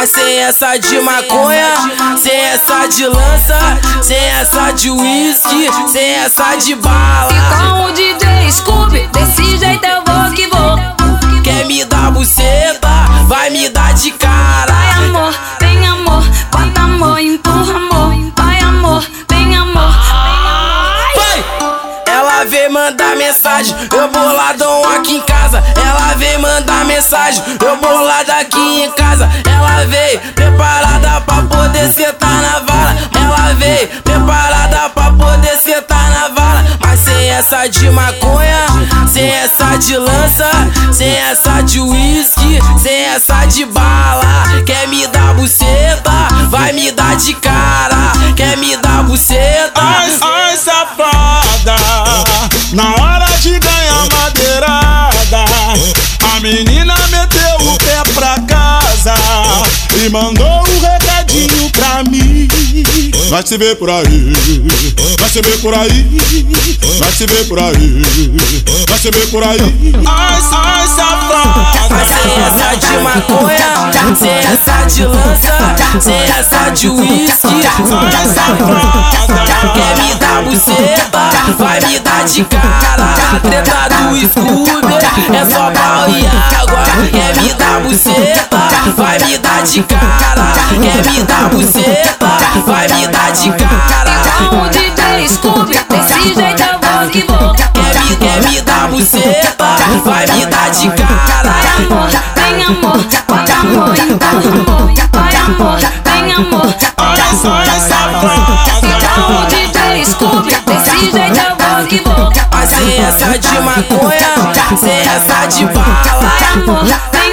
Mas sem essa de maconha, sem essa de lança, sem essa de uísque, sem essa de bala. E com o DJ Scooby, desse jeito eu vou que vou. Quer me dar buceta, vai me dar de cara. Vai amor, vem amor, bota amor, empurra amor. Vai amor, vem amor. Vai! Ela vem mandar mensagem, eu boladão aqui em casa. Ela vem mandar mensagem, eu bolado aqui em casa. Ela veio preparada pra poder sentar na vala. Ela veio preparada pra poder sentar na vala. Mas sem essa de maconha, sem essa de lança, sem essa de uísque, sem essa de bala. Quer me dar buceta, vai me dar de cara. Quer me dar e mandou um recadinho pra mim. Vai se ver por aí, vai se ver por aí, vai se ver por aí, vai se ver por aí. Ai, ai, safada. essa de maconha, sem essa de lança, sem essa de uísque. Ai, safada. Quer me dar buceta, vai me dar de cara. Treta do Scooby é só pau e água. Quer me dar buceta, vai me dar de cara. Quer me dar buceta, vai me dar de cara. Com o DJ Scooby, desse jeito eu vou que vou. Quer me, quer me dar buceta, vai me dar de Vai cara. amor, vem amor, bota amor, empurra amor. Vai amor, vem amor. Ai, ai, Com safada. o DJ Scooby, desse jeito eu vou que vou. Mas sem essa de maconha, sem essa de bala. Vai amor,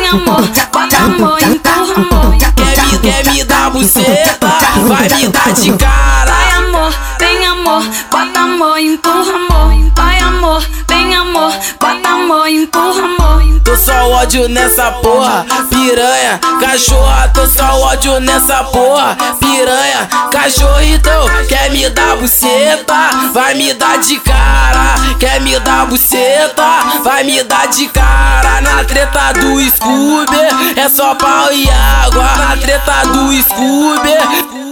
amor, bota amor, empurra amor. Quer me, quer me dar buceta, vai me dar de Vai cara. amor, vem amor, bota amor, empurra amor. Vai amor, vem ódio nessa porra, piranha, cachorra, tô só ódio nessa porra, piranha, cachorro então, quer me dar buceta, vai me dar de cara, quer me dar buceta, vai me dar de cara, na treta do Scooby, é só pau e água, na treta do Scooby,